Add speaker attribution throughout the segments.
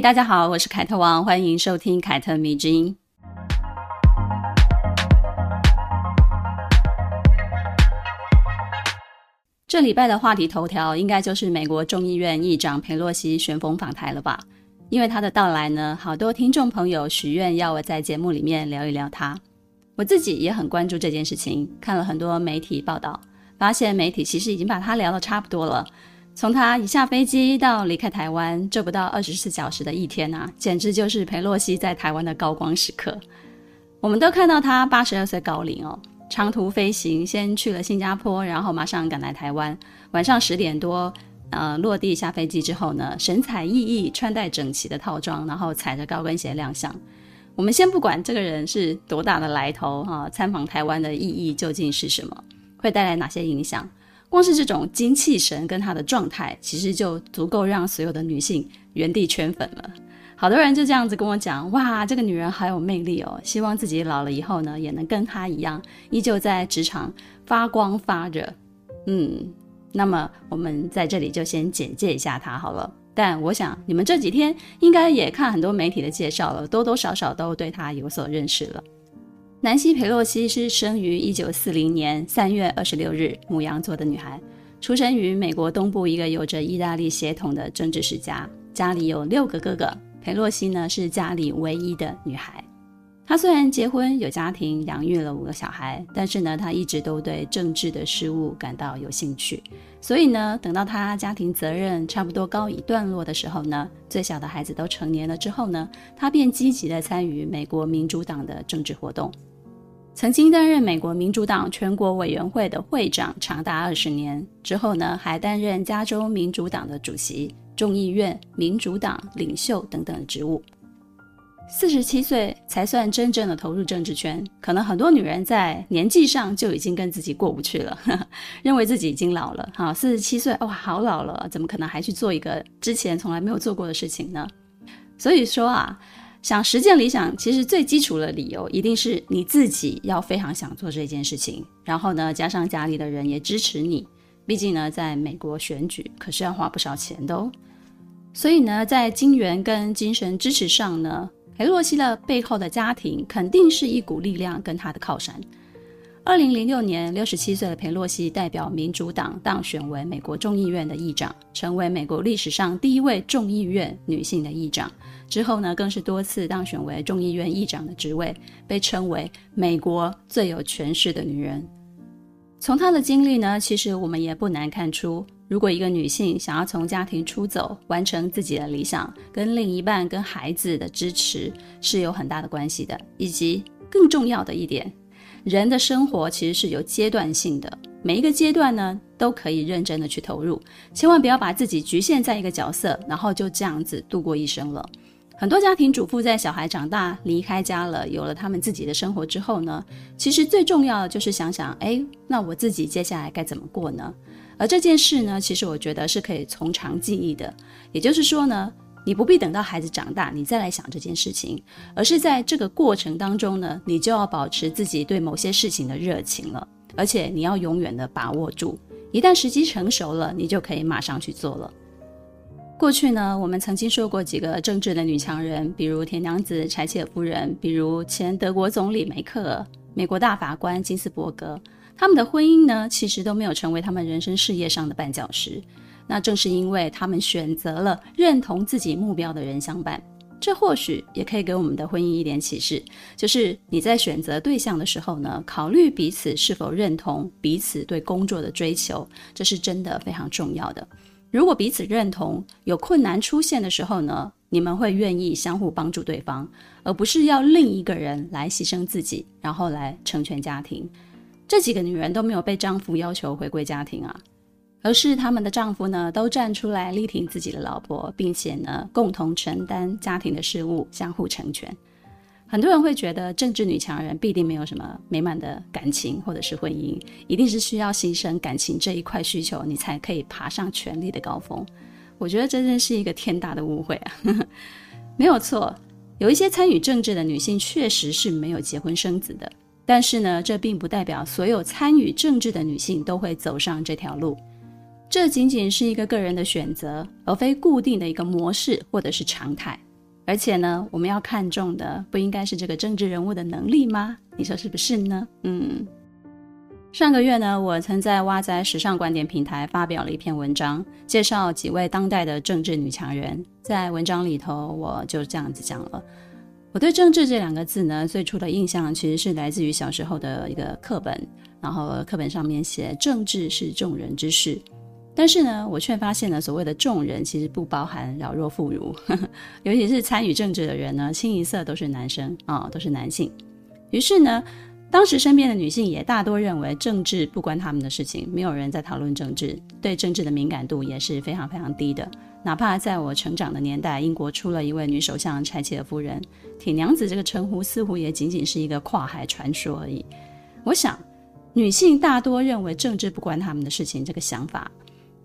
Speaker 1: 大家好，我是凯特王，欢迎收听凯特迷之音。这礼拜的话题头条应该就是美国众议院议长佩洛西旋风访台了吧？因为他的到来呢，好多听众朋友许愿要我在节目里面聊一聊他。我自己也很关注这件事情，看了很多媒体报道，发现媒体其实已经把他聊得差不多了。从他一下飞机到离开台湾，这不到二十四小时的一天啊，简直就是裴洛西在台湾的高光时刻。我们都看到他八十二岁高龄哦。长途飞行，先去了新加坡，然后马上赶来台湾。晚上十点多，呃，落地下飞机之后呢，神采奕奕，穿戴整齐的套装，然后踩着高跟鞋亮相。我们先不管这个人是多大的来头哈、啊，参访台湾的意义究竟是什么，会带来哪些影响？光是这种精气神跟她的状态，其实就足够让所有的女性原地圈粉了。好多人就这样子跟我讲，哇，这个女人好有魅力哦！希望自己老了以后呢，也能跟她一样，依旧在职场发光发热。嗯，那么我们在这里就先简介一下她好了。但我想你们这几天应该也看很多媒体的介绍了，多多少少都对她有所认识了。南希·佩洛西是生于一九四零年三月二十六日，牡羊座的女孩，出生于美国东部一个有着意大利血统的政治世家，家里有六个哥哥。佩洛西呢是家里唯一的女孩，她虽然结婚有家庭，养育了五个小孩，但是呢，她一直都对政治的事物感到有兴趣。所以呢，等到她家庭责任差不多告一段落的时候呢，最小的孩子都成年了之后呢，她便积极地参与美国民主党的政治活动，曾经担任美国民主党全国委员会的会长长达二十年，之后呢，还担任加州民主党的主席。众议院民主党领袖等等的职务，四十七岁才算真正的投入政治圈。可能很多女人在年纪上就已经跟自己过不去了，呵呵，认为自己已经老了。哈，四十七岁哇，好老了，怎么可能还去做一个之前从来没有做过的事情呢？所以说啊，想实践理想，其实最基础的理由一定是你自己要非常想做这件事情，然后呢，加上家里的人也支持你。毕竟呢，在美国选举可是要花不少钱的哦。所以呢，在金元跟精神支持上呢，裴洛西的背后的家庭肯定是一股力量跟他的靠山。二零零六年，六十七岁的裴洛西代表民主党当选为美国众议院的议长，成为美国历史上第一位众议院女性的议长。之后呢，更是多次当选为众议院议长的职位，被称为美国最有权势的女人。从她的经历呢，其实我们也不难看出。如果一个女性想要从家庭出走，完成自己的理想，跟另一半、跟孩子的支持是有很大的关系的。以及更重要的一点，人的生活其实是有阶段性的，每一个阶段呢都可以认真的去投入，千万不要把自己局限在一个角色，然后就这样子度过一生了。很多家庭主妇在小孩长大离开家了，有了他们自己的生活之后呢，其实最重要的就是想想，哎，那我自己接下来该怎么过呢？而这件事呢，其实我觉得是可以从长计议的。也就是说呢，你不必等到孩子长大，你再来想这件事情，而是在这个过程当中呢，你就要保持自己对某些事情的热情了，而且你要永远的把握住。一旦时机成熟了，你就可以马上去做了。过去呢，我们曾经说过几个政治的女强人，比如铁娘子柴切夫人，比如前德国总理梅克尔，美国大法官金斯伯格。他们的婚姻呢，其实都没有成为他们人生事业上的绊脚石。那正是因为他们选择了认同自己目标的人相伴，这或许也可以给我们的婚姻一点启示，就是你在选择对象的时候呢，考虑彼此是否认同彼此对工作的追求，这是真的非常重要的。如果彼此认同，有困难出现的时候呢，你们会愿意相互帮助对方，而不是要另一个人来牺牲自己，然后来成全家庭。这几个女人都没有被丈夫要求回归家庭啊，而是他们的丈夫呢都站出来力挺自己的老婆，并且呢共同承担家庭的事务，相互成全。很多人会觉得政治女强人必定没有什么美满的感情或者是婚姻，一定是需要牺牲感情这一块需求，你才可以爬上权力的高峰。我觉得这真是一个天大的误会啊！没有错，有一些参与政治的女性确实是没有结婚生子的，但是呢，这并不代表所有参与政治的女性都会走上这条路。这仅仅是一个个人的选择，而非固定的一个模式或者是常态。而且呢，我们要看重的不应该是这个政治人物的能力吗？你说是不是呢？嗯，上个月呢，我曾在哇哉时尚观点平台发表了一篇文章，介绍几位当代的政治女强人。在文章里头，我就这样子讲了。我对“政治”这两个字呢，最初的印象其实是来自于小时候的一个课本，然后课本上面写“政治是众人之事”。但是呢，我却发现了所谓的众人其实不包含老弱妇孺，尤其是参与政治的人呢，清一色都是男生啊、都是男性。于是呢，当时身边的女性也大多认为政治不关他们的事情，没有人在讨论政治，对政治的敏感度也是非常非常低的。哪怕在我成长的年代，英国出了一位女首相柴契尔夫人，铁娘子这个称呼似乎也仅仅是一个跨海传说而已。我想，女性大多认为政治不关他们的事情，这个想法。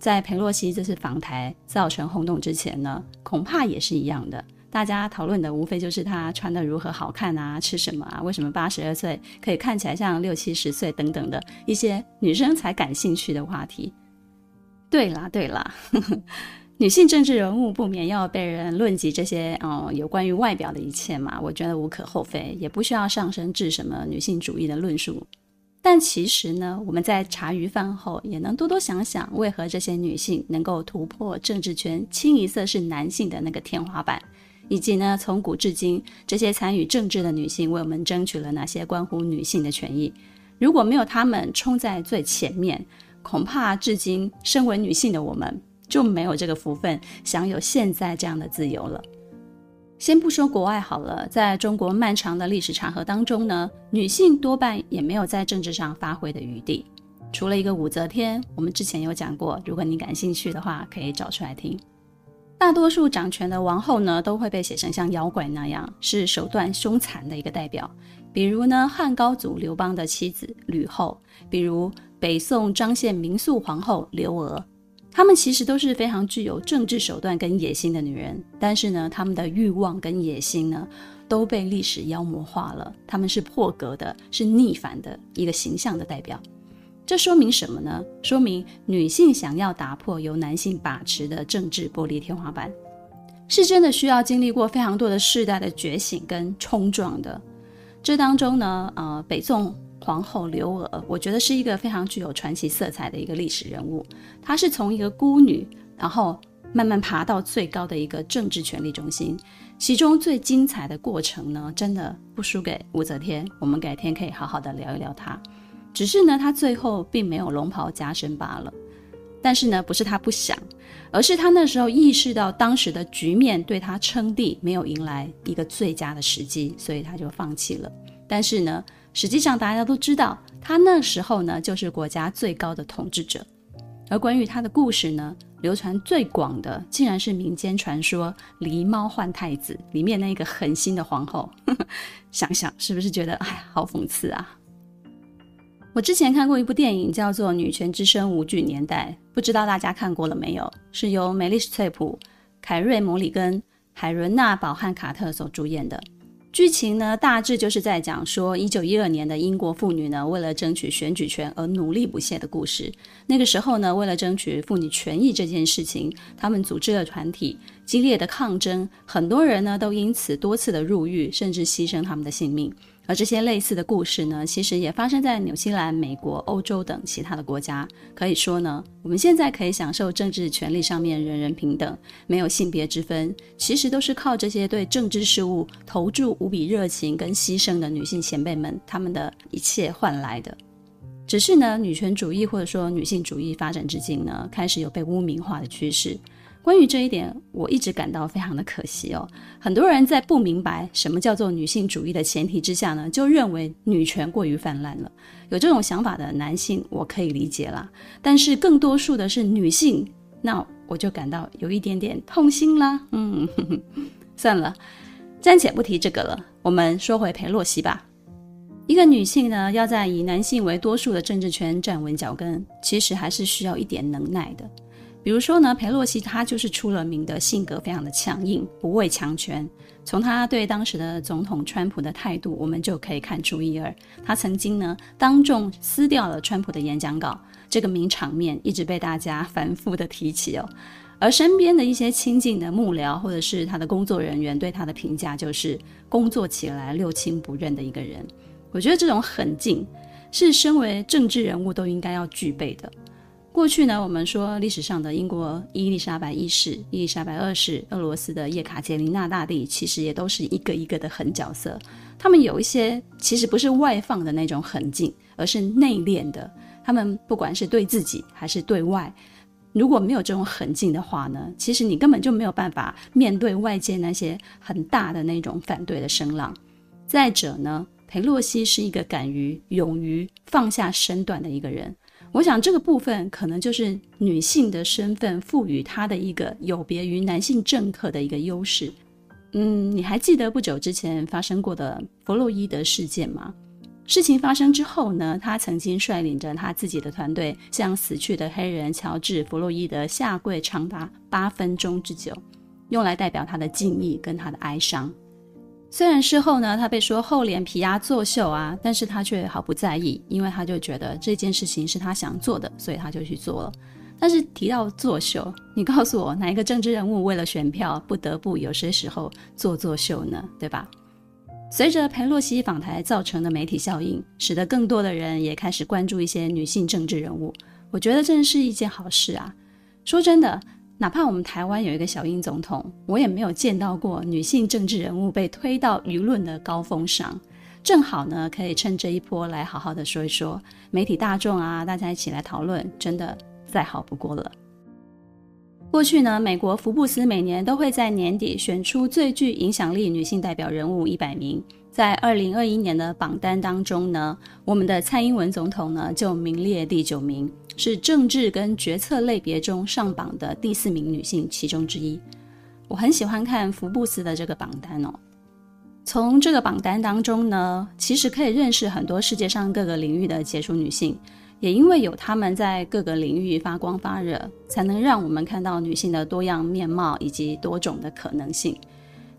Speaker 1: 在佩洛西这次访台造成轰动之前呢，恐怕也是一样的。大家讨论的无非就是她穿得如何好看啊，吃什么啊，为什么八十二岁可以看起来像六七十岁等等的一些女生才感兴趣的话题。对啦，对啦，女性政治人物不免要被人论及这些嗯有关于外表的一切嘛，我觉得无可厚非，也不需要上升至什么女性主义的论述。但其实呢，我们在茶余饭后也能多多想想，为何这些女性能够突破政治圈清一色是男性的那个天花板，以及呢，从古至今这些参与政治的女性为我们争取了哪些关乎女性的权益。如果没有她们冲在最前面，恐怕至今身为女性的我们就没有这个福分享有现在这样的自由了。先不说国外好了，在中国漫长的历史长河当中呢，女性多半也没有在政治上发挥的余地。除了一个武则天，我们之前有讲过，如果你感兴趣的话，可以找出来听。大多数掌权的王后呢，都会被写成像妖怪那样，是手段凶残的一个代表。比如呢，汉高祖刘邦的妻子吕后，比如北宋张献民肃皇后刘娥。她们其实都是非常具有政治手段跟野心的女人，但是呢，她们的欲望跟野心呢，都被历史妖魔化了。她们是破格的，是逆反的一个形象的代表。这说明什么呢？说明女性想要打破由男性把持的政治玻璃天花板，是真的需要经历过非常多的世代的觉醒跟冲撞的。这当中呢，呃，北宋。皇后刘娥，我觉得是一个非常具有传奇色彩的一个历史人物。她是从一个孤女，然后慢慢爬到最高的一个政治权力中心。其中最精彩的过程呢，真的不输给武则天。我们改天可以好好的聊一聊她。只是呢，她最后并没有龙袍加身罢了。但是呢，不是她不想，而是她那时候意识到当时的局面对她称帝没有迎来一个最佳的时机，所以她就放弃了。但是呢，实际上，大家都知道，他那时候呢，就是国家最高的统治者。而关于他的故事呢，流传最广的，竟然是民间传说《狸猫换太子》里面那个狠心的皇后。想想是不是觉得，哎，好讽刺啊？我之前看过一部电影，叫做《女权之声：无惧年代》，不知道大家看过了没有？是由梅丽史翠普、凯瑞·摩里根、海伦娜·宝汉卡特所主演的。剧情呢，大致就是在讲说，一九一二年的英国妇女呢，为了争取选举权而努力不懈的故事。那个时候呢，为了争取妇女权益这件事情，他们组织了团体，激烈的抗争，很多人呢都因此多次的入狱，甚至牺牲他们的性命。而这些类似的故事呢，其实也发生在纽西兰、美国、欧洲等其他的国家。可以说呢，我们现在可以享受政治权利上面人人平等，没有性别之分，其实都是靠这些对政治事务投注无比热情跟牺牲的女性前辈们，他们的一切换来的。只是呢，女权主义或者说女性主义发展至今呢，开始有被污名化的趋势。关于这一点，我一直感到非常的可惜哦。很多人在不明白什么叫做女性主义的前提之下呢，就认为女权过于泛滥了。有这种想法的男性，我可以理解啦。但是更多数的是女性，那我就感到有一点点痛心啦。嗯，呵呵，算了。暂且不提这个了，我们说回裴洛西吧。一个女性呢，要在以男性为多数的政治圈站稳脚跟，其实还是需要一点能耐的。比如说呢，裴洛西她就是出了名的性格非常的强硬，不畏强权。从她对当时的总统川普的态度，我们就可以看出一二。她曾经呢当众撕掉了川普的演讲稿，这个名场面一直被大家反复的提起哦。而身边的一些亲近的幕僚或者是他的工作人员对他的评价，就是工作起来六亲不认的一个人。我觉得这种狠劲是身为政治人物都应该要具备的。过去呢，我们说历史上的英国伊丽莎白一世、伊丽莎白二世、俄罗斯的叶卡捷琳娜大帝，其实也都是一个一个的狠角色。他们有一些其实不是外放的那种狠劲，而是内敛的。他们不管是对自己还是对外，如果没有这种狠劲的话呢，其实你根本就没有办法面对外界那些很大的那种反对的声浪。再者呢，裴洛西是一个敢于、勇于放下身段的一个人。我想这个部分可能就是女性的身份赋予她的一个有别于男性政客的一个优势。嗯，你还记得不久之前发生过的弗洛伊德事件吗？事情发生之后呢，他曾经率领着他自己的团队向死去的黑人乔治·弗洛伊德下跪长达八分钟之久，用来代表他的敬意跟他的哀伤。虽然事后呢，他被说厚脸皮啊、作秀啊，但是他却毫不在意，因为他就觉得这件事情是他想做的，所以他就去做了。但是提到作秀，你告诉我哪一个政治人物为了选票不得不有些时候做作秀呢？对吧？随着裴洛西访台造成的媒体效应，使得更多的人也开始关注一些女性政治人物，我觉得这是一件好事啊。说真的。哪怕我们台湾有一个小英总统，我也没有见到过女性政治人物被推到舆论的高峰上。正好呢，可以趁这一波来好好的说一说，媒体大众啊，大家一起来讨论，真的再好不过了。过去呢，美国福布斯每年都会在年底选出最具影响力女性代表人物一百名，在二零二一年的榜单当中呢，我们的蔡英文总统呢就名列第九名。是政治跟决策类别中上榜的第四名女性其中之一。我很喜欢看福布斯的这个榜单哦。从这个榜单当中呢，其实可以认识很多世界上各个领域的杰出女性。也因为有她们在各个领域发光发热，才能让我们看到女性的多样面貌以及多种的可能性。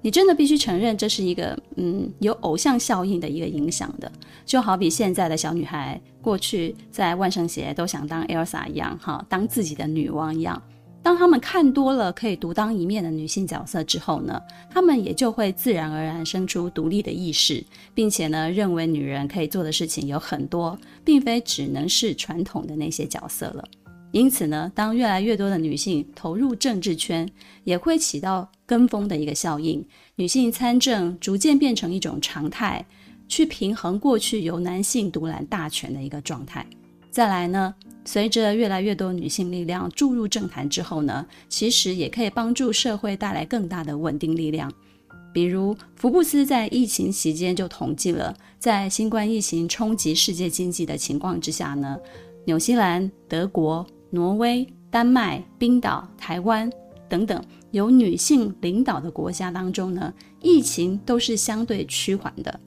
Speaker 1: 你真的必须承认，这是一个嗯有偶像效应的一个影响的，就好比现在的小女孩过去在万圣节都想当 Elsa 一样，哈，当自己的女王一样。当她们看多了可以独当一面的女性角色之后呢，她们也就会自然而然生出独立的意识，并且呢，认为女人可以做的事情有很多，并非只能是传统的那些角色了。因此呢，当越来越多的女性投入政治圈，也会起到跟风的一个效应。女性参政逐渐变成一种常态，去平衡过去由男性独揽大权的一个状态。再来呢，随着越来越多女性力量注入政坛之后呢，其实也可以帮助社会带来更大的稳定力量。比如，福布斯在疫情期间就统计了，在新冠疫情冲击世界经济的情况之下呢，纽西兰、德国。挪威、丹麦、冰岛、台湾等等由女性领导的国家当中呢，疫情都是相对趋缓的。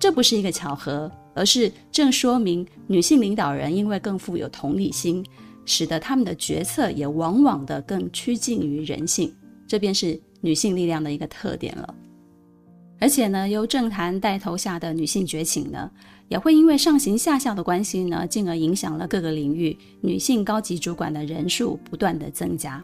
Speaker 1: 这不是一个巧合，而是正说明女性领导人因为更富有同理心，使得他们的决策也往往的更趋近于人性。这便是女性力量的一个特点了。而且呢，由政坛带头下的女性觉醒呢，也会因为上行下效的关系呢，进而影响了各个领域女性高级主管的人数不断的增加。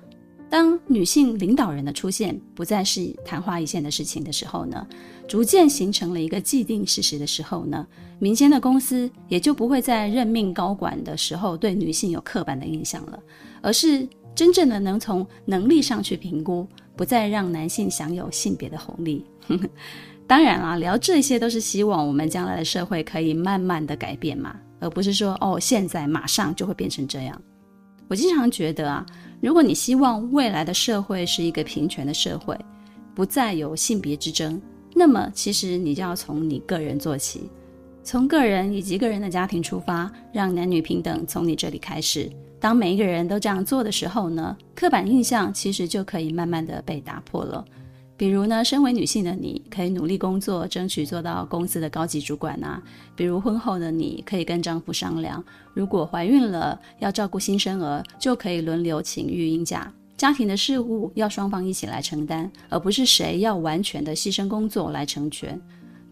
Speaker 1: 当女性领导人的出现不再是昙花一现的事情的时候呢，逐渐形成了一个既定事实的时候呢，民间的公司也就不会在任命高管的时候对女性有刻板的印象了，而是真正的能从能力上去评估，不再让男性享有性别的红利。当然啦，聊这些都是希望我们将来的社会可以慢慢的改变嘛，而不是说哦，现在马上就会变成这样。我经常觉得啊，如果你希望未来的社会是一个平权的社会，不再有性别之争，那么其实你就要从你个人做起，从个人以及个人的家庭出发，让男女平等从你这里开始。当每一个人都这样做的时候呢，刻板印象其实就可以慢慢的被打破了。比如呢，身为女性的你可以努力工作，争取做到公司的高级主管啊。比如婚后的你可以跟丈夫商量，如果怀孕了要照顾新生儿，就可以轮流请育婴假。家庭的事务要双方一起来承担，而不是谁要完全的牺牲工作来成全。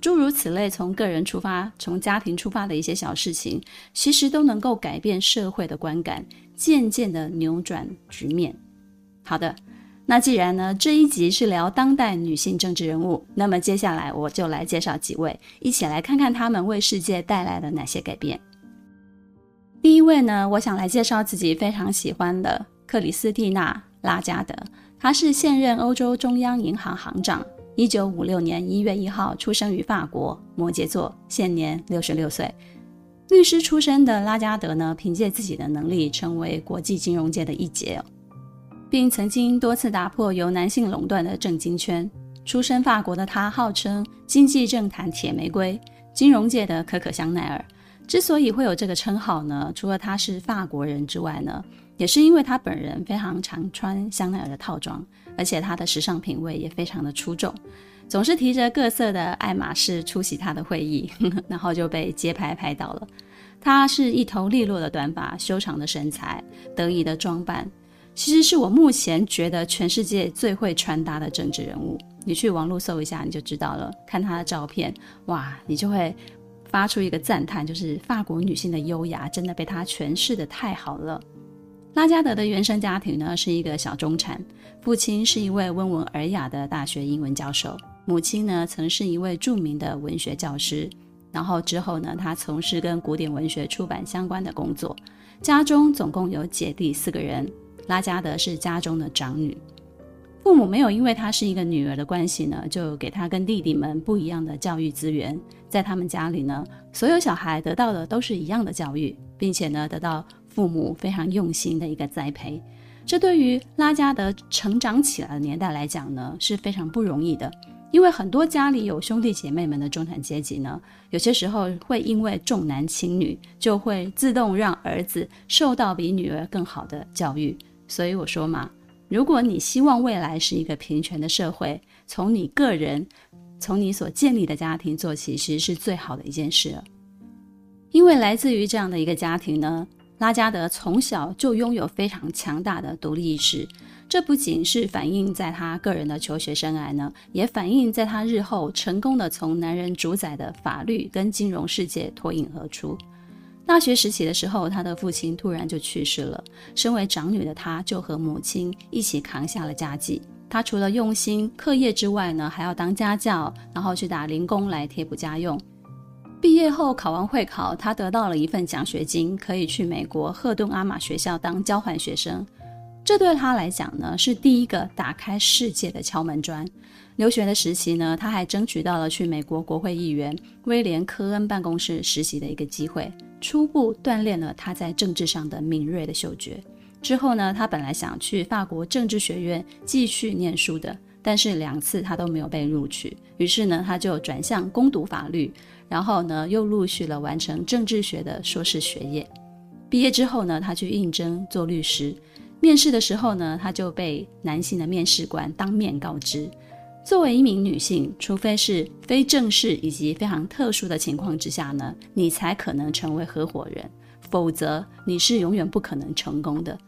Speaker 1: 诸如此类，从个人出发，从家庭出发的一些小事情，其实都能够改变社会的观感，渐渐的扭转局面。好的。那既然呢，这一集是聊当代女性政治人物，那么接下来我就来介绍几位，一起来看看她们为世界带来了哪些改变。第一位呢，我想来介绍自己非常喜欢的克里斯蒂娜·拉加德，她是现任欧洲中央银行行长，一九五六年一月一号出生于法国，摩羯座，现年六十六岁。律师出身的拉加德呢，凭借自己的能力，成为国际金融界的一姐。并曾经多次打破由男性垄断的政经圈。出身法国的他，号称经济政坛铁玫瑰，金融界的可可香奈儿。之所以会有这个称号呢，除了他是法国人之外呢，也是因为他本人非常常穿香奈儿的套装，而且他的时尚品味也非常的出众，总是提着各色的爱马仕出席他的会议，然后就被街拍拍到了。他是一头利落的短发，修长的身材，得意的装扮。其实是我目前觉得全世界最会穿搭的政治人物。你去网络搜一下，你就知道了。看他的照片，哇，你就会发出一个赞叹，就是法国女性的优雅真的被他诠释得太好了。拉加德的原生家庭呢，是一个小中产，父亲是一位温文尔雅的大学英文教授，母亲呢曾是一位著名的文学教师。然后之后呢，他从事跟古典文学出版相关的工作。家中总共有姐弟四个人。拉加德是家中的长女，父母没有因为她是一个女儿的关系呢，就给她跟弟弟们不一样的教育资源。在他们家里呢，所有小孩得到的都是一样的教育，并且呢，得到父母非常用心的一个栽培。这对于拉加德成长起来的年代来讲呢，是非常不容易的。因为很多家里有兄弟姐妹们的中产阶级呢，有些时候会因为重男轻女，就会自动让儿子受到比女儿更好的教育。所以我说嘛，如果你希望未来是一个平权的社会，从你个人，从你所建立的家庭做起，其实是最好的一件事了。因为来自于这样的一个家庭呢，拉加德从小就拥有非常强大的独立意识。这不仅是反映在他个人的求学生涯呢，也反映在他日后成功的从男人主宰的法律跟金融世界脱颖而出。大学时期的时候，他的父亲突然就去世了。身为长女的她，就和母亲一起扛下了家计。她除了用心课业之外呢，还要当家教，然后去打零工来贴补家用。毕业后考完会考，她得到了一份奖学金，可以去美国赫顿阿玛学校当交换学生。这对她来讲呢，是第一个打开世界的敲门砖。留学的时期呢，她还争取到了去美国国会议员威廉·科恩办公室实习的一个机会。初步锻炼了他在政治上的敏锐的嗅觉。之后呢，他本来想去法国政治学院继续念书的，但是两次他都没有被录取。于是呢，他就转向攻读法律，然后呢，又陆续了完成政治学的硕士学业。毕业之后呢，他去应征做律师。面试的时候呢，他就被男性的面试官当面告知。作为一名女性，除非是非正式以及非常特殊的情况之下呢，你才可能成为合伙人，否则你是永远不可能成功的。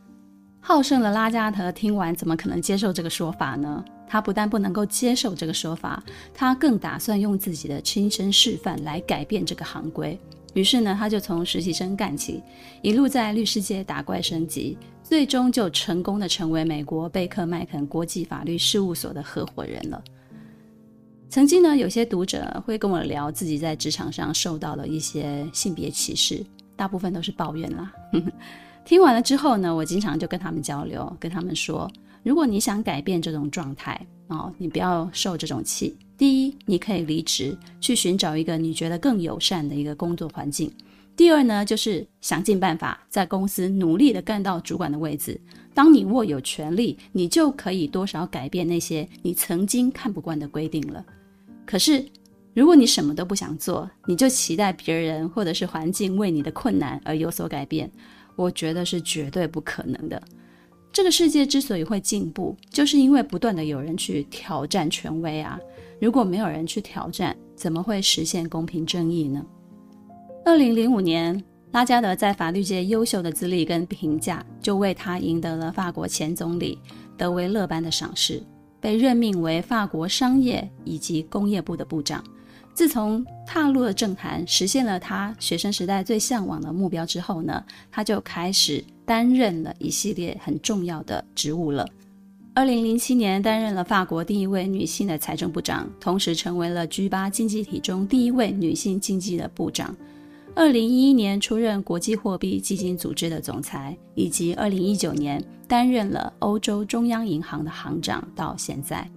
Speaker 1: 好胜的拉加德听完，怎么可能接受这个说法呢？他不但不能够接受这个说法，他更打算用自己的亲身示范来改变这个行规。于是呢，他就从实习生干起，一路在律师界打怪升级。最终就成功的成为美国贝克麦肯国际法律事务所的合伙人了。曾经呢，有些读者会跟我聊自己在职场上受到了一些性别歧视，大部分都是抱怨啦。听完了之后呢，我经常就跟他们交流，跟他们说，如果你想改变这种状态哦，你不要受这种气。第一，你可以离职，去寻找一个你觉得更友善的一个工作环境。第二呢，就是想尽办法在公司努力的干到主管的位置。当你握有权力，你就可以多少改变那些你曾经看不惯的规定了。可是，如果你什么都不想做，你就期待别人或者是环境为你的困难而有所改变，我觉得是绝对不可能的。这个世界之所以会进步，就是因为不断的有人去挑战权威啊。如果没有人去挑战，怎么会实现公平正义呢？二零零五年，拉加德在法律界优秀的资历跟评价，就为他赢得了法国前总理德维勒班的赏识，被任命为法国商业以及工业部的部长。自从踏入了政坛，实现了他学生时代最向往的目标之后呢，他就开始担任了一系列很重要的职务了。二零零七年，担任了法国第一位女性的财政部长，同时成为了 G8 经济体中第一位女性经济的部长。二零一一年出任国际货币基金组织的总裁，以及二零一九年担任了欧洲中央银行的行长。到现在，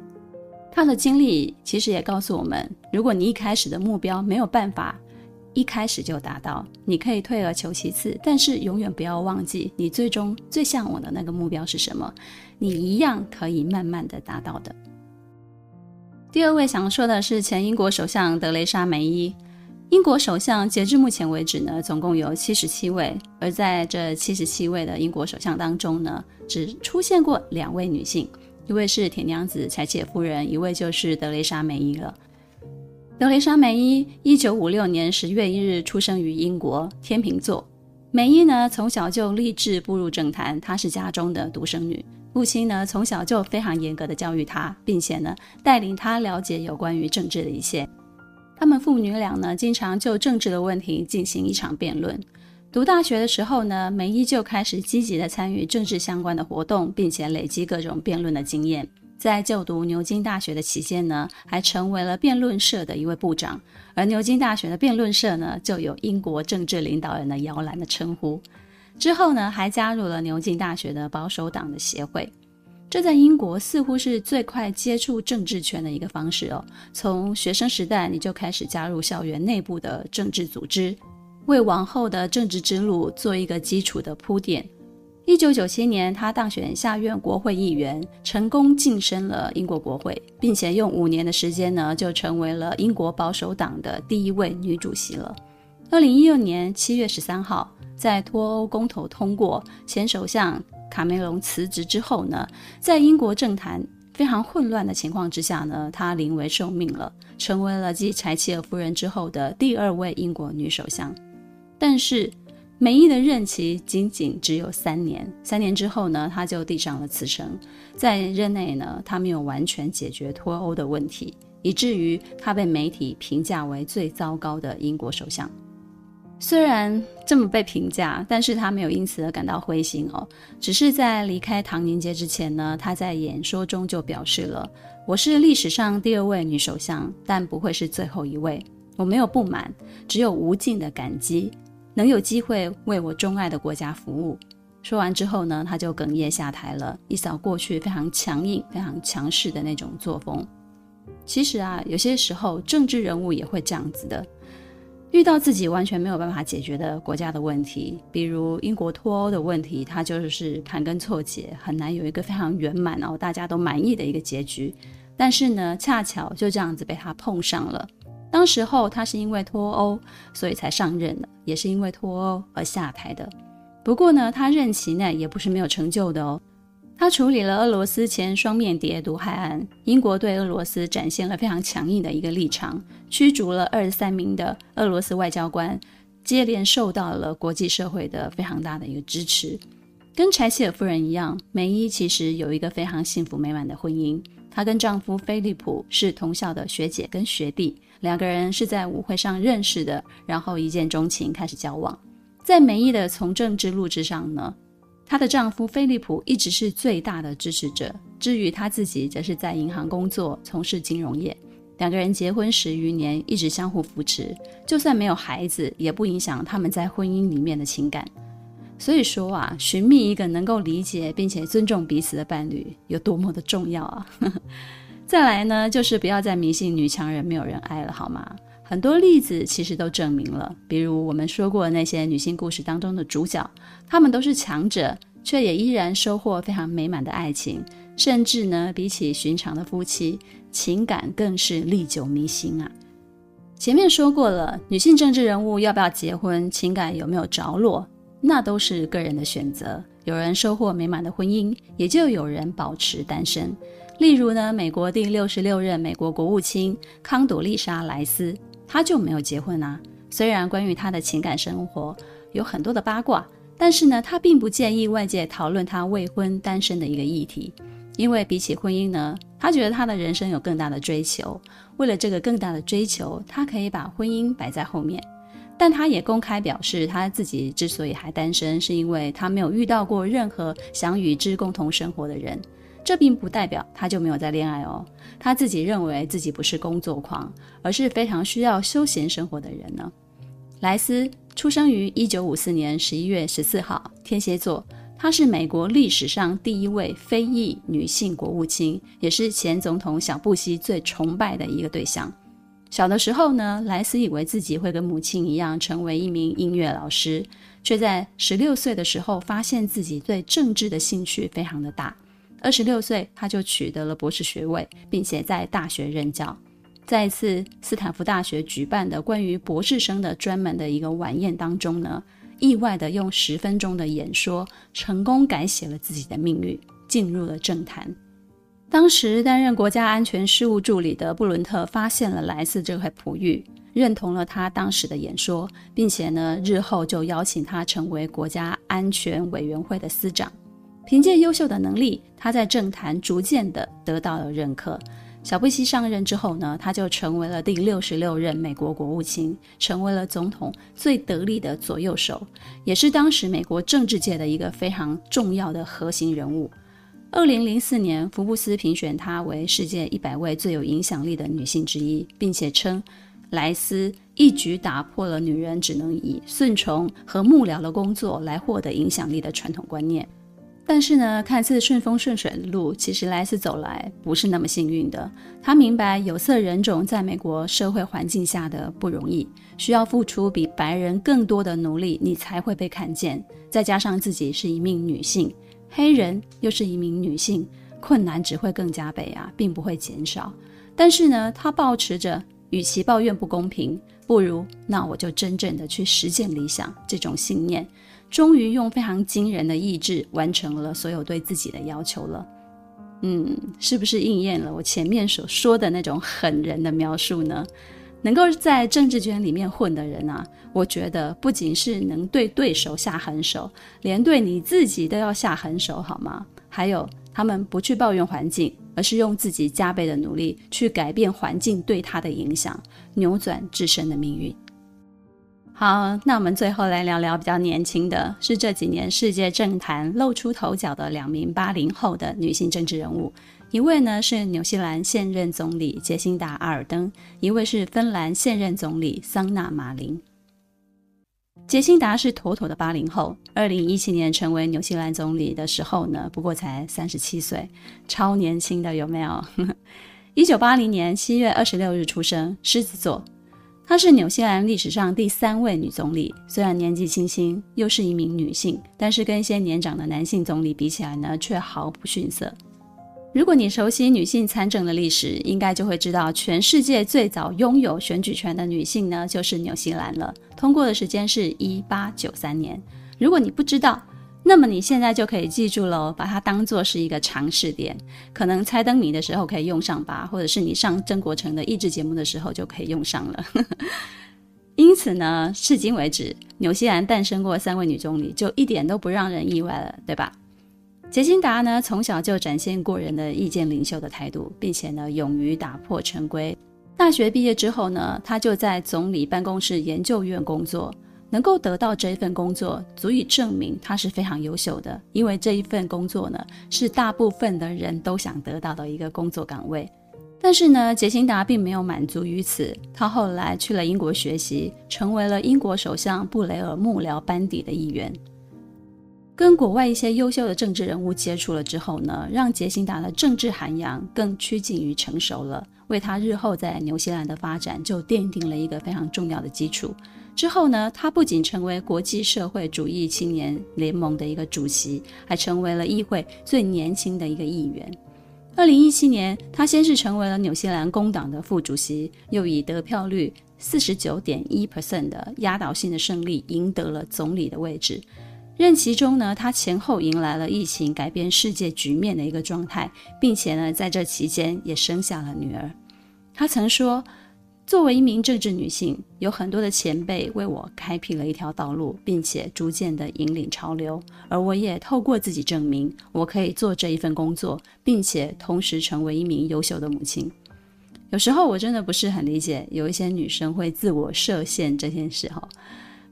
Speaker 1: 他的经历其实也告诉我们：如果你一开始的目标没有办法一开始就达到，你可以退而求其次，但是永远不要忘记你最终最向往的那个目标是什么，你一样可以慢慢的达到的。第二位想说的是前英国首相德雷莎梅伊。英国首相截至目前为止呢，总共有七十七位，而在这七十七位的英国首相当中呢，只出现过两位女性，一位是铁娘子柴切夫人，一位就是德雷莎梅伊了。德雷莎梅伊一九五六年十月一日出生于英国天秤座。梅伊呢从小就立志步入政坛，她是家中的独生女，父亲呢从小就非常严格的教育她，并且呢带领她了解有关于政治的一切。他们父女俩呢，经常就政治的问题进行一场辩论。读大学的时候呢，梅伊就开始积极地参与政治相关的活动，并且累积各种辩论的经验。在就读牛津大学的期间呢，还成为了辩论社的一位部长。而牛津大学的辩论社呢，就有英国政治领导人的摇篮的称呼。之后呢，还加入了牛津大学的保守党的协会。这在英国似乎是最快接触政治圈的一个方式哦。从学生时代你就开始加入校园内部的政治组织，为往后的政治之路做一个基础的铺垫。一九九七年，他当选下院国会议员，成功晋升了英国国会，并且用五年的时间呢，就成为了英国保守党的第一位女主席了。二零一六年七月十三号，在脱欧公投通过，前首相。卡梅隆辞职之后呢，在英国政坛非常混乱的情况之下呢，她临危受命了，成为了继柴契尔夫人之后的第二位英国女首相。但是梅姨的任期仅仅只有三年，三年之后呢，她就递上了辞呈。在任内呢，她没有完全解决脱欧的问题，以至于她被媒体评价为最糟糕的英国首相。虽然这么被评价，但是他没有因此而感到灰心哦。只是在离开唐宁街之前呢，他在演说中就表示了：“我是历史上第二位女首相，但不会是最后一位。我没有不满，只有无尽的感激，能有机会为我钟爱的国家服务。”说完之后呢，他就哽咽下台了，一扫过去非常强硬、非常强势的那种作风。其实啊，有些时候政治人物也会这样子的。遇到自己完全没有办法解决的国家的问题，比如英国脱欧的问题，它就是盘根错节，很难有一个非常圆满然后大家都满意的一个结局。但是呢，恰巧就这样子被他碰上了。当时候他是因为脱欧，所以才上任的，也是因为脱欧而下台的。不过呢，他任期内也不是没有成就的哦。他处理了俄罗斯前双面谍毒害案，英国对俄罗斯展现了非常强硬的一个立场，驱逐了二十三名的俄罗斯外交官，接连受到了国际社会的非常大的一个支持。跟柴契尔夫人一样，梅伊其实有一个非常幸福美满的婚姻。她跟丈夫菲利普是同校的学姐跟学弟，两个人是在舞会上认识的，然后一见钟情开始交往。在梅伊的从政之路之上呢，她的丈夫菲利普一直是最大的支持者，至于她自己，则是在银行工作，从事金融业。两个人结婚十余年，一直相互扶持，就算没有孩子，也不影响他们在婚姻里面的情感。所以说啊，寻觅一个能够理解并且尊重彼此的伴侣，有多么的重要啊！再来呢，就是不要再迷信女强人没有人爱了，好吗？很多例子其实都证明了，比如我们说过的那些女性故事当中的主角，她们都是强者，却也依然收获非常美满的爱情，甚至呢，比起寻常的夫妻，情感更是历久弥新啊。前面说过了，女性政治人物要不要结婚，情感有没有着落，那都是个人的选择。有人收获美满的婚姻，也就有人保持单身。例如呢，美国第六十六任美国国务卿康朵丽莎莱斯，他就没有结婚啊。虽然关于他的情感生活有很多的八卦，但是呢，他并不建议外界讨论他未婚单身的一个议题，因为比起婚姻呢，他觉得他的人生有更大的追求。为了这个更大的追求，他可以把婚姻摆在后面。但他也公开表示，他自己之所以还单身，是因为他没有遇到过任何想与之共同生活的人。这并不代表他就没有在恋爱哦。他自己认为自己不是工作狂，而是非常需要休闲生活的人呢。莱斯出生于一九五四年十一月十四号，天蝎座。她是美国历史上第一位非裔女性国务卿，也是前总统小布希最崇拜的一个对象。小的时候呢，莱斯以为自己会跟母亲一样成为一名音乐老师，却在十六岁的时候发现自己对政治的兴趣非常的大。二十六岁，他就取得了博士学位，并且在大学任教。在一次斯坦福大学举办的关于博士生的专门的一个晚宴当中呢，意外的用十分钟的演说，成功改写了自己的命运，进入了政坛。当时担任国家安全事务助理的布伦特发现了莱斯这块璞玉，认同了他当时的演说，并且呢，日后就邀请他成为国家安全委员会的司长。凭借优秀的能力，他在政坛逐渐的得到了认可。小布希上任之后呢，他就成为了第六十六任美国国务卿，成为了总统最得力的左右手，也是当时美国政治界的一个非常重要的核心人物。二零零四年，福布斯评选她为世界一百位最有影响力的女性之一，并且称莱斯一举打破了女人只能以顺从和幕僚的工作来获得影响力的传统观念。但是呢，看似顺风顺水的路，其实莱斯走来不是那么幸运的。他明白有色人种在美国社会环境下的不容易，需要付出比白人更多的努力，你才会被看见。再加上自己是一名女性，黑人又是一名女性，困难只会更加倍啊，并不会减少。但是呢，他保持着与其抱怨不公平，不如那我就真正的去实践理想这种信念。终于用非常惊人的意志完成了所有对自己的要求了，嗯，是不是应验了我前面所说的那种狠人的描述呢？能够在政治圈里面混的人啊，我觉得不仅是能对对手下狠手，连对你自己都要下狠手，好吗？还有，他们不去抱怨环境，而是用自己加倍的努力去改变环境对他的影响，扭转自身的命运。好，那我们最后来聊聊比较年轻的，是这几年世界政坛露出头角的两名八零后的女性政治人物。一位呢是纽西兰现任总理杰辛达·阿尔登，一位是芬兰现任总理桑娜·马林。杰辛达是妥妥的八零后，二零一七年成为纽西兰总理的时候呢，不过才三十七岁，超年轻的有没有？一九八零年七月二十六日出生，狮子座。她是纽西兰历史上第三位女总理，虽然年纪轻轻，又是一名女性，但是跟一些年长的男性总理比起来呢，却毫不逊色。如果你熟悉女性参政的历史，应该就会知道，全世界最早拥有选举权的女性呢，就是纽西兰了。通过的时间是一八九三年。如果你不知道，那么你现在就可以记住喽，把它当做是一个常识点，可能猜灯谜的时候可以用上吧，或者是你上曾国成的益智节目的时候就可以用上了。因此呢，至今为止，纽西兰诞生过三位女总理，就一点都不让人意外了，对吧？杰辛达呢，从小就展现过人的意见领袖的态度，并且呢，勇于打破陈规。大学毕业之后呢，他就在总理办公室研究院工作。能够得到这一份工作，足以证明他是非常优秀的。因为这一份工作呢，是大部分的人都想得到的一个工作岗位。但是呢，杰辛达并没有满足于此，他后来去了英国学习，成为了英国首相布雷尔幕僚班底的一员。跟国外一些优秀的政治人物接触了之后呢，让杰辛达的政治涵养更趋近于成熟了，为他日后在纽西兰的发展就奠定了一个非常重要的基础。之后呢，他不仅成为国际社会主义青年联盟的一个主席，还成为了议会最年轻的一个议员。二零一七年，他先是成为了纽西兰工党的副主席，又以得票率四十九点一 percent 的压倒性的胜利赢得了总理的位置。任期中呢，他前后迎来了疫情改变世界局面的一个状态，并且呢，在这期间也生下了女儿。他曾说：“作为一名政治女性，有很多的前辈为我开辟了一条道路，并且逐渐地引领潮流，而我也透过自己证明，我可以做这一份工作，并且同时成为一名优秀的母亲。”有时候我真的不是很理解，有一些女生会自我设限这件事哈。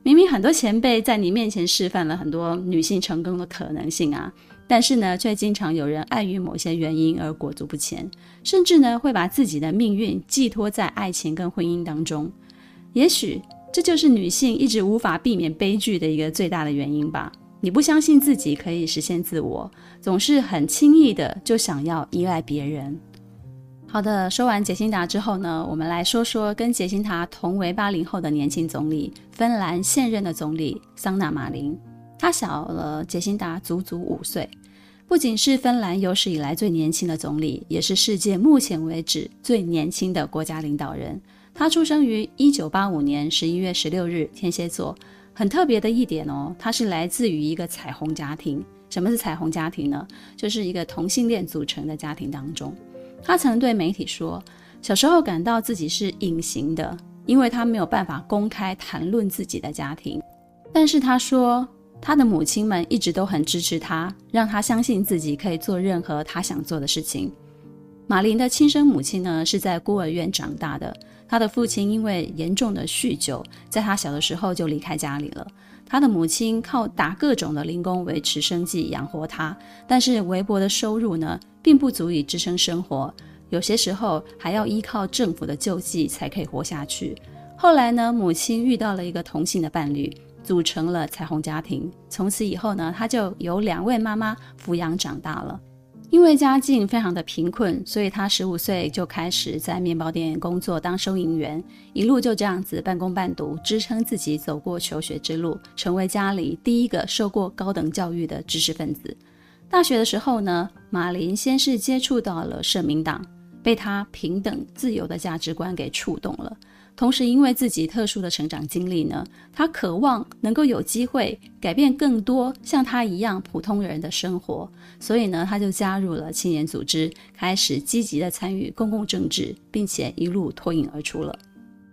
Speaker 1: 明明很多前辈在你面前示范了很多女性成功的可能性啊，但是呢，却经常有人碍于某些原因而裹足不前，甚至呢，会把自己的命运寄托在爱情跟婚姻当中。也许这就是女性一直无法避免悲剧的一个最大的原因吧。你不相信自己可以实现自我，总是很轻易的就想要依赖别人。好的，说完杰辛达之后呢，我们来说说跟杰辛达同为八零后的年轻总理，芬兰现任的总理桑纳马林。他小了杰辛达足足五岁，不仅是芬兰有史以来最年轻的总理，也是世界目前为止最年轻的国家领导人。他出生于一九八五年十一月十六日，天蝎座。很特别的一点哦，他是来自于一个彩虹家庭。什么是彩虹家庭呢？就是一个同性恋组成的家庭当中。他曾对媒体说，小时候感到自己是隐形的，因为他没有办法公开谈论自己的家庭。但是他说，他的母亲们一直都很支持他，让他相信自己可以做任何他想做的事情。马林的亲生母亲呢，是在孤儿院长大的，他的父亲因为严重的酗酒，在他小的时候就离开家里了。他的母亲靠打各种的零工维持生计，养活他，但是微薄的收入呢，并不足以支撑生活，有些时候还要依靠政府的救济才可以活下去。后来呢，母亲遇到了一个同性的伴侣，组成了彩虹家庭。从此以后呢，他就由两位妈妈抚养长大了。因为家境非常的贫困，所以他十五岁就开始在面包店工作当收银员，一路就这样子半工半读，支撑自己走过求学之路，成为家里第一个受过高等教育的知识分子。大学的时候呢，马林先是接触到了社民党，被他平等自由的价值观给触动了。同时，因为自己特殊的成长经历呢，他渴望能够有机会改变更多像他一样普通人的生活，所以呢，他就加入了青年组织，开始积极的参与公共政治，并且一路脱颖而出了。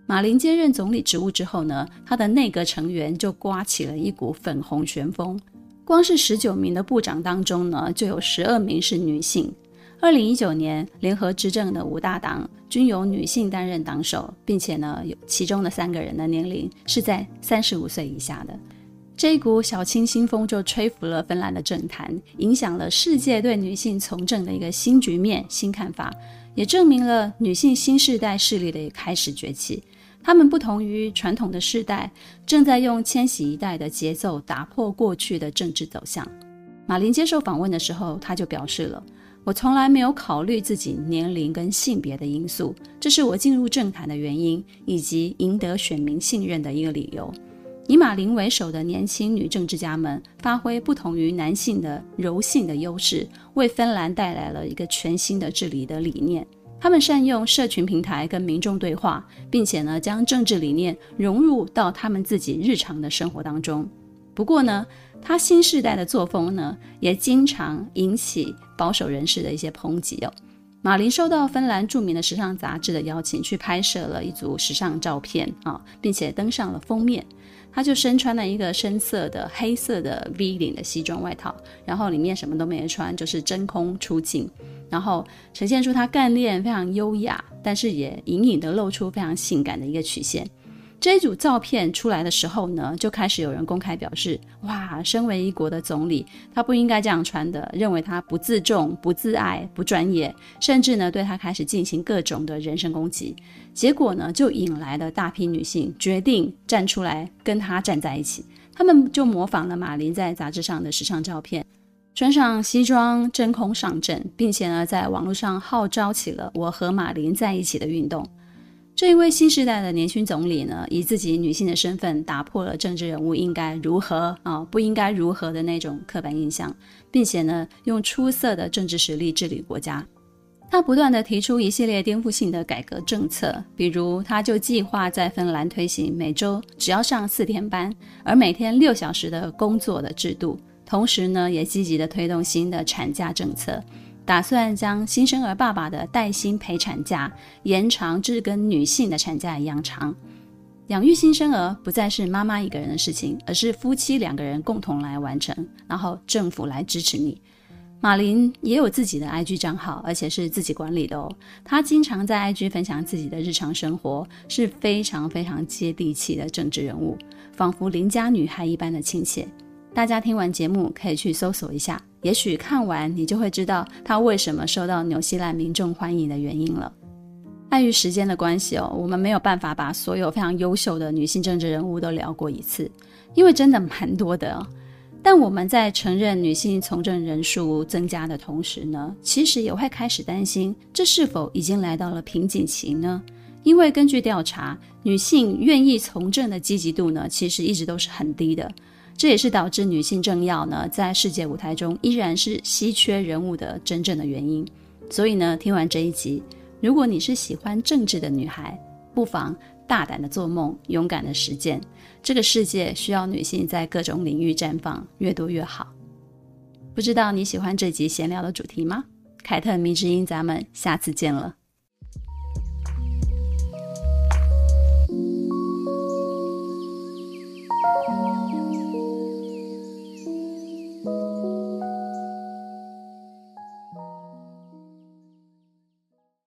Speaker 1: 马林接任总理职务之后呢，他的内阁成员就刮起了一股粉红旋风。光是十九名的部长当中呢，就有十二名是女性。二零一九年联合执政的五大党均由女性担任党首，并且呢，有其中的三个人的年龄是在三十五岁以下的。这一股小清新风就吹拂了芬兰的政坛，影响了世界对女性从政的一个新局面、新看法，也证明了女性新世代势力的开始崛起。他们不同于传统的世代，正在用千禧一代的节奏打破过去的政治走向。马林接受访问的时候，他就表示了：“我从来没有考虑自己年龄跟性别的因素，这是我进入政坛的原因，以及赢得选民信任的一个理由。以马林为首的年轻女政治家们，发挥不同于男性的柔性的优势，为芬兰带来了一个全新的治理的理念。”他们善用社群平台跟民众对话，并且呢，将政治理念融入到他们自己日常的生活当中。不过呢，他新时代的作风呢，也经常引起保守人士的一些抨击哦。马林受到芬兰著名的时尚杂志的邀请，去拍摄了一组时尚照片啊，并且登上了封面。他就身穿了一个深色的黑色的 V 领的西装外套，然后里面什么都没穿，就是真空出镜。然后呈现出他干练、非常优雅，但是也隐隐的露出非常性感的一个曲线。这组照片出来的时候呢，就开始有人公开表示：哇，身为一国的总理，他不应该这样穿的，认为他不自重、不自爱、不专业，甚至呢对他开始进行各种的人身攻击。结果呢，就引来了大批女性决定站出来跟他站在一起，他们就模仿了马林在杂志上的时尚照片。穿上西装，真空上阵，并且呢，在网络上号召起了“我和马林在一起”的运动。这一位新时代的年轻总理呢，以自己女性的身份，打破了政治人物应该如何啊，不应该如何的那种刻板印象，并且呢，用出色的政治实力治理国家。他不断地提出一系列颠覆性的改革政策，比如他就计划在芬兰推行每周只要上四天班，而每天六小时的工作的制度，同时呢，也积极地推动新的产假政策，打算将新生儿爸爸的带薪陪产假延长至跟女性的产假一样长。养育新生儿不再是妈妈一个人的事情，而是夫妻两个人共同来完成，然后政府来支持你。马林也有自己的 IG 账号，而且是自己管理的哦。他经常在 IG 分享自己的日常生活，是非常非常接地气的政治人物，仿佛邻家女孩一般的亲切。大家听完节目可以去搜索一下，也许看完你就会知道他为什么受到纽西兰民众欢迎的原因了。碍于时间的关系哦，我们没有办法把所有非常优秀的女性政治人物都聊过一次，因为真的蛮多的。但我们在承认女性从政人数增加的同时呢，其实也会开始担心，这是否已经来到了瓶颈期呢？因为根据调查，女性愿意从政的积极度呢，其实一直都是很低的。这也是导致女性政要呢，在世界舞台中依然是稀缺人物的真正的原因。所以呢，听完这一集，如果你是喜欢政治的女孩，不妨。大胆的做梦，勇敢的实践。这个世界需要女性在各种领域绽放，越多越好。不知道你喜欢这集闲聊的主题吗？凯特迷之音，咱们下次见了。